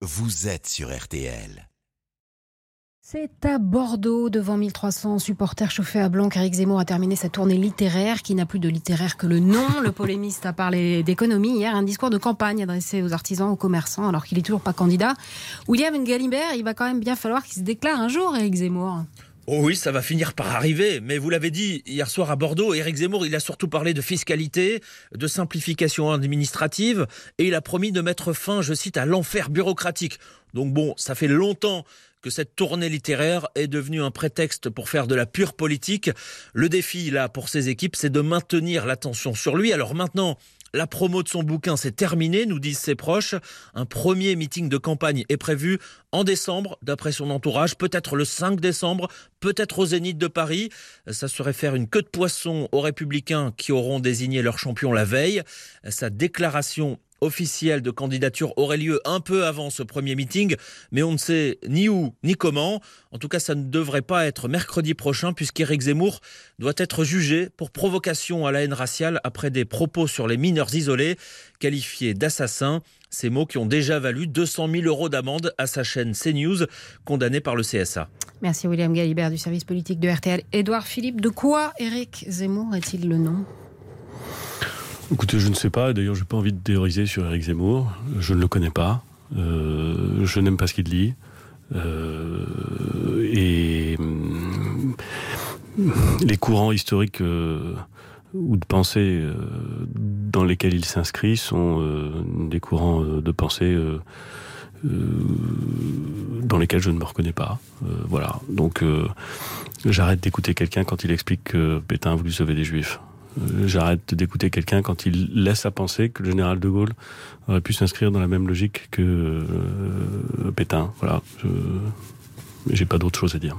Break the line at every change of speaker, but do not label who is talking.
vous êtes sur RTL.
C'est à Bordeaux, devant 1300 supporters chauffés à blanc, qu'Éric Zemmour a terminé sa tournée littéraire, qui n'a plus de littéraire que le nom. Le polémiste a parlé d'économie hier, un discours de campagne adressé aux artisans, aux commerçants, alors qu'il est toujours pas candidat. William Galibert, il va quand même bien falloir qu'il se déclare un jour, Éric Zemmour.
Oh oui, ça va finir par arriver, mais vous l'avez dit hier soir à Bordeaux, Éric Zemmour, il a surtout parlé de fiscalité, de simplification administrative, et il a promis de mettre fin, je cite, à l'enfer bureaucratique. Donc bon, ça fait longtemps que cette tournée littéraire est devenue un prétexte pour faire de la pure politique. Le défi, là, pour ses équipes, c'est de maintenir l'attention sur lui. Alors maintenant, la promo de son bouquin, s'est terminée, nous disent ses proches. Un premier meeting de campagne est prévu en décembre, d'après son entourage, peut-être le 5 décembre, peut-être au Zénith de Paris. Ça serait faire une queue de poisson aux républicains qui auront désigné leur champion la veille. Sa déclaration officielle de candidature aurait lieu un peu avant ce premier meeting, mais on ne sait ni où ni comment. En tout cas, ça ne devrait pas être mercredi prochain puisqu'Éric Zemmour doit être jugé pour provocation à la haine raciale après des propos sur les mineurs isolés qualifiés d'assassins. Ces mots qui ont déjà valu 200 000 euros d'amende à sa chaîne CNews, condamnée par le CSA.
Merci William Galibert du service politique de RTL. Édouard Philippe, de quoi Éric Zemmour est-il le nom?
Écoutez, je ne sais pas. D'ailleurs, je n'ai pas envie de théoriser sur Eric Zemmour. Je ne le connais pas. Euh, je n'aime pas ce qu'il dit. Euh, et hum, les courants historiques euh, ou de pensée dans lesquels il s'inscrit sont des courants de pensée dans lesquels je ne me reconnais pas. voilà. Donc, j'arrête d'écouter quelqu'un quand il explique que Pétain a voulu sauver des juifs. Euh, j'arrête d'écouter quelqu'un quand il laisse à penser que le général de Gaulle aurait pu s'inscrire dans la même logique que euh, Pétain. Voilà, j'ai pas d'autre chose à dire.